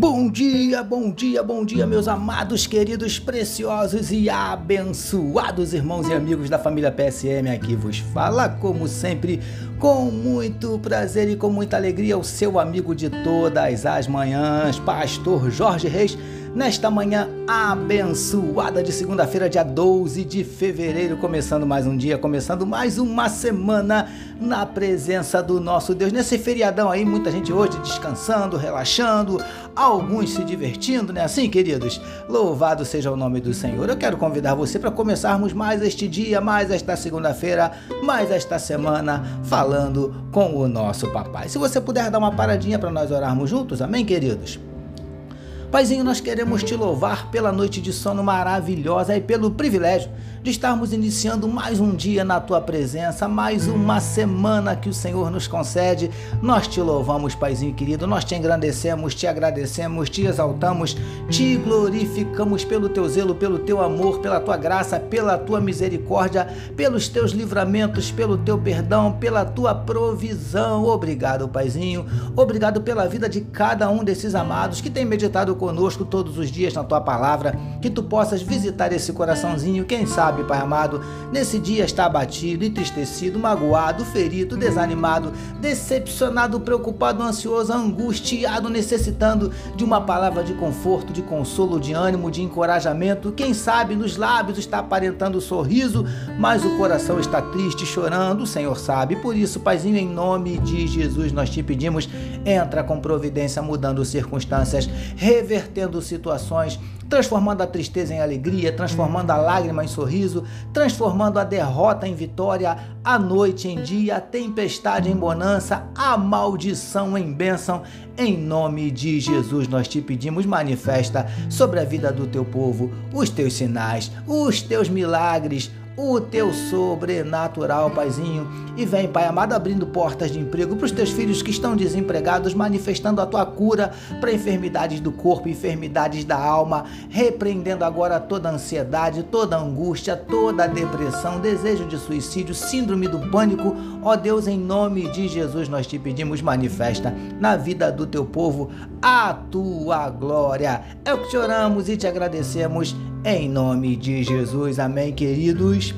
Bom dia, bom dia, bom dia, meus amados, queridos, preciosos e abençoados irmãos e amigos da família PSM. Aqui vos fala, como sempre, com muito prazer e com muita alegria, o seu amigo de todas as manhãs, Pastor Jorge Reis nesta manhã abençoada de segunda-feira, dia 12 de fevereiro, começando mais um dia, começando mais uma semana na presença do nosso Deus. Nesse feriadão aí, muita gente hoje descansando, relaxando, alguns se divertindo, né? Assim, queridos, louvado seja o nome do Senhor. Eu quero convidar você para começarmos mais este dia, mais esta segunda-feira, mais esta semana, falando com o nosso papai. Se você puder dar uma paradinha para nós orarmos juntos, amém, queridos? Paizinho, nós queremos te louvar pela noite de sono maravilhosa e pelo privilégio de estarmos iniciando mais um dia na tua presença, mais uma semana que o Senhor nos concede. Nós te louvamos, Paizinho querido, nós te engrandecemos, te agradecemos, te exaltamos, te glorificamos pelo teu zelo, pelo teu amor, pela tua graça, pela tua misericórdia, pelos teus livramentos, pelo teu perdão, pela tua provisão. Obrigado, Paizinho. Obrigado pela vida de cada um desses amados que tem meditado conosco todos os dias na tua palavra, que tu possas visitar esse coraçãozinho, quem sabe Pai amado, nesse dia está abatido, entristecido, magoado, ferido, desanimado, decepcionado, preocupado, ansioso, angustiado, necessitando de uma palavra de conforto, de consolo, de ânimo, de encorajamento. Quem sabe nos lábios está aparentando o sorriso, mas o coração está triste, chorando. O Senhor sabe. Por isso, Paizinho, em nome de Jesus, nós te pedimos, entra com providência, mudando circunstâncias, revertendo situações transformando a tristeza em alegria, transformando a lágrima em sorriso, transformando a derrota em vitória, a noite em dia, a tempestade em bonança, a maldição em bênção. Em nome de Jesus, nós te pedimos, manifesta sobre a vida do teu povo os teus sinais, os teus milagres, o teu sobrenatural, Paizinho. E vem, Pai amado, abrindo portas de emprego para os teus filhos que estão desempregados, manifestando a tua cura para enfermidades do corpo, enfermidades da alma, repreendendo agora toda ansiedade, toda angústia, toda depressão, desejo de suicídio, síndrome do pânico. Ó Deus, em nome de Jesus, nós te pedimos, manifesta na vida do teu povo a tua glória. É o que te oramos e te agradecemos em nome de Jesus, amém, queridos.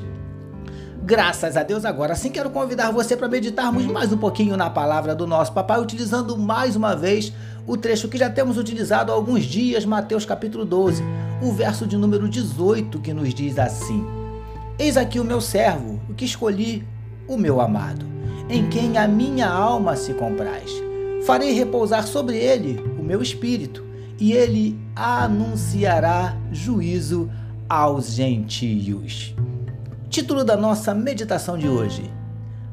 Graças a Deus, agora sim quero convidar você para meditarmos mais um pouquinho na palavra do nosso papai, utilizando mais uma vez o trecho que já temos utilizado há alguns dias, Mateus capítulo 12, o verso de número 18, que nos diz assim: Eis aqui o meu servo, o que escolhi, o meu amado, em quem a minha alma se compraz. Farei repousar sobre ele o meu espírito e ele anunciará juízo aos gentios. Título da nossa meditação de hoje: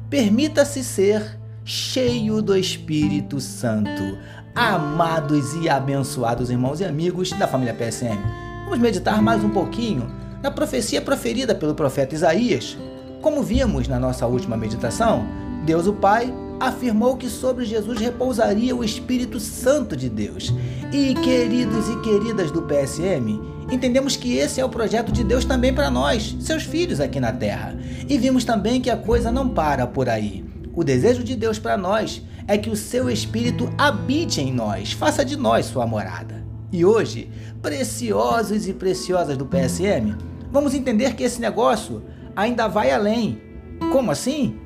Permita-se ser cheio do Espírito Santo. Amados e abençoados irmãos e amigos da família PSM, vamos meditar mais um pouquinho na profecia proferida pelo profeta Isaías. Como vimos na nossa última meditação, Deus o Pai afirmou que sobre Jesus repousaria o Espírito Santo de Deus. E queridos e queridas do PSM, entendemos que esse é o projeto de Deus também para nós, seus filhos aqui na Terra. E vimos também que a coisa não para por aí. O desejo de Deus para nós é que o seu Espírito habite em nós, faça de nós sua morada. E hoje, preciosos e preciosas do PSM, vamos entender que esse negócio ainda vai além. Como assim?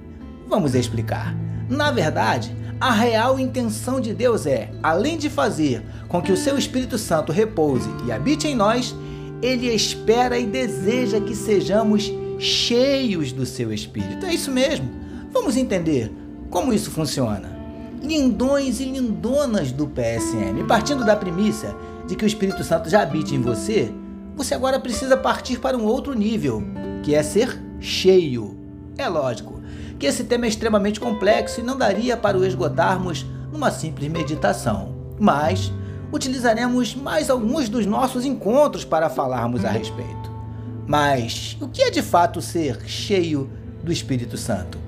Vamos explicar. Na verdade, a real intenção de Deus é, além de fazer com que o seu Espírito Santo repouse e habite em nós, ele espera e deseja que sejamos cheios do seu Espírito. É isso mesmo. Vamos entender como isso funciona. Lindões e lindonas do PSM, partindo da premissa de que o Espírito Santo já habite em você, você agora precisa partir para um outro nível, que é ser cheio. É lógico que esse tema é extremamente complexo e não daria para o esgotarmos numa simples meditação. Mas utilizaremos mais alguns dos nossos encontros para falarmos a respeito. Mas o que é de fato ser cheio do Espírito Santo?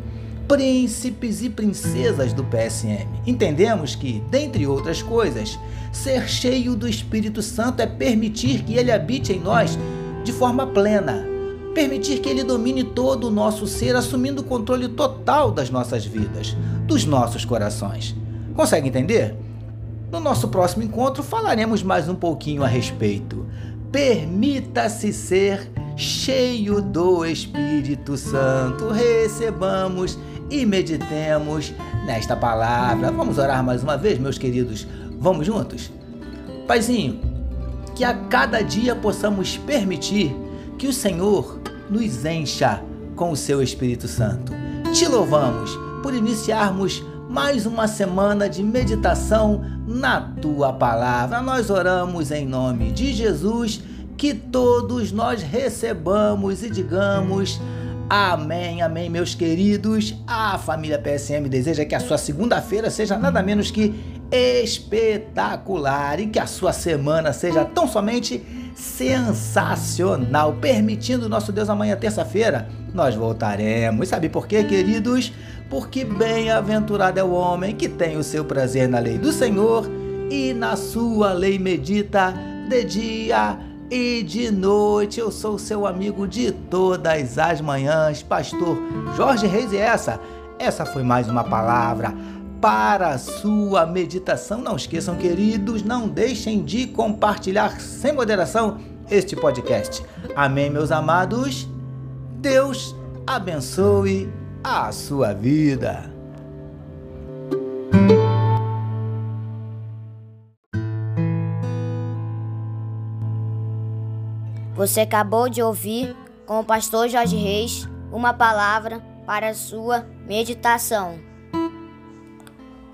príncipes e princesas do PSM. Entendemos que, dentre outras coisas, ser cheio do Espírito Santo é permitir que ele habite em nós de forma plena, permitir que ele domine todo o nosso ser, assumindo o controle total das nossas vidas, dos nossos corações. Consegue entender? No nosso próximo encontro falaremos mais um pouquinho a respeito. Permita-se ser cheio do Espírito Santo. Recebamos e meditemos nesta palavra. Vamos orar mais uma vez, meus queridos. Vamos juntos? Paizinho, que a cada dia possamos permitir que o Senhor nos encha com o seu Espírito Santo. Te louvamos por iniciarmos mais uma semana de meditação na tua palavra. Nós oramos em nome de Jesus, que todos nós recebamos e digamos. Amém, amém, meus queridos. A família PSM deseja que a sua segunda-feira seja nada menos que espetacular e que a sua semana seja tão somente sensacional. Permitindo nosso Deus amanhã, terça-feira, nós voltaremos. Sabe por quê, queridos? Porque bem-aventurado é o homem que tem o seu prazer na lei do Senhor e na sua lei medita de dia e de noite. Eu sou seu amigo de todas as manhãs, pastor Jorge Reis e essa, essa foi mais uma palavra para a sua meditação. Não esqueçam, queridos, não deixem de compartilhar sem moderação este podcast. Amém, meus amados. Deus abençoe a sua vida. Você acabou de ouvir com o pastor Jorge Reis uma palavra para a sua meditação.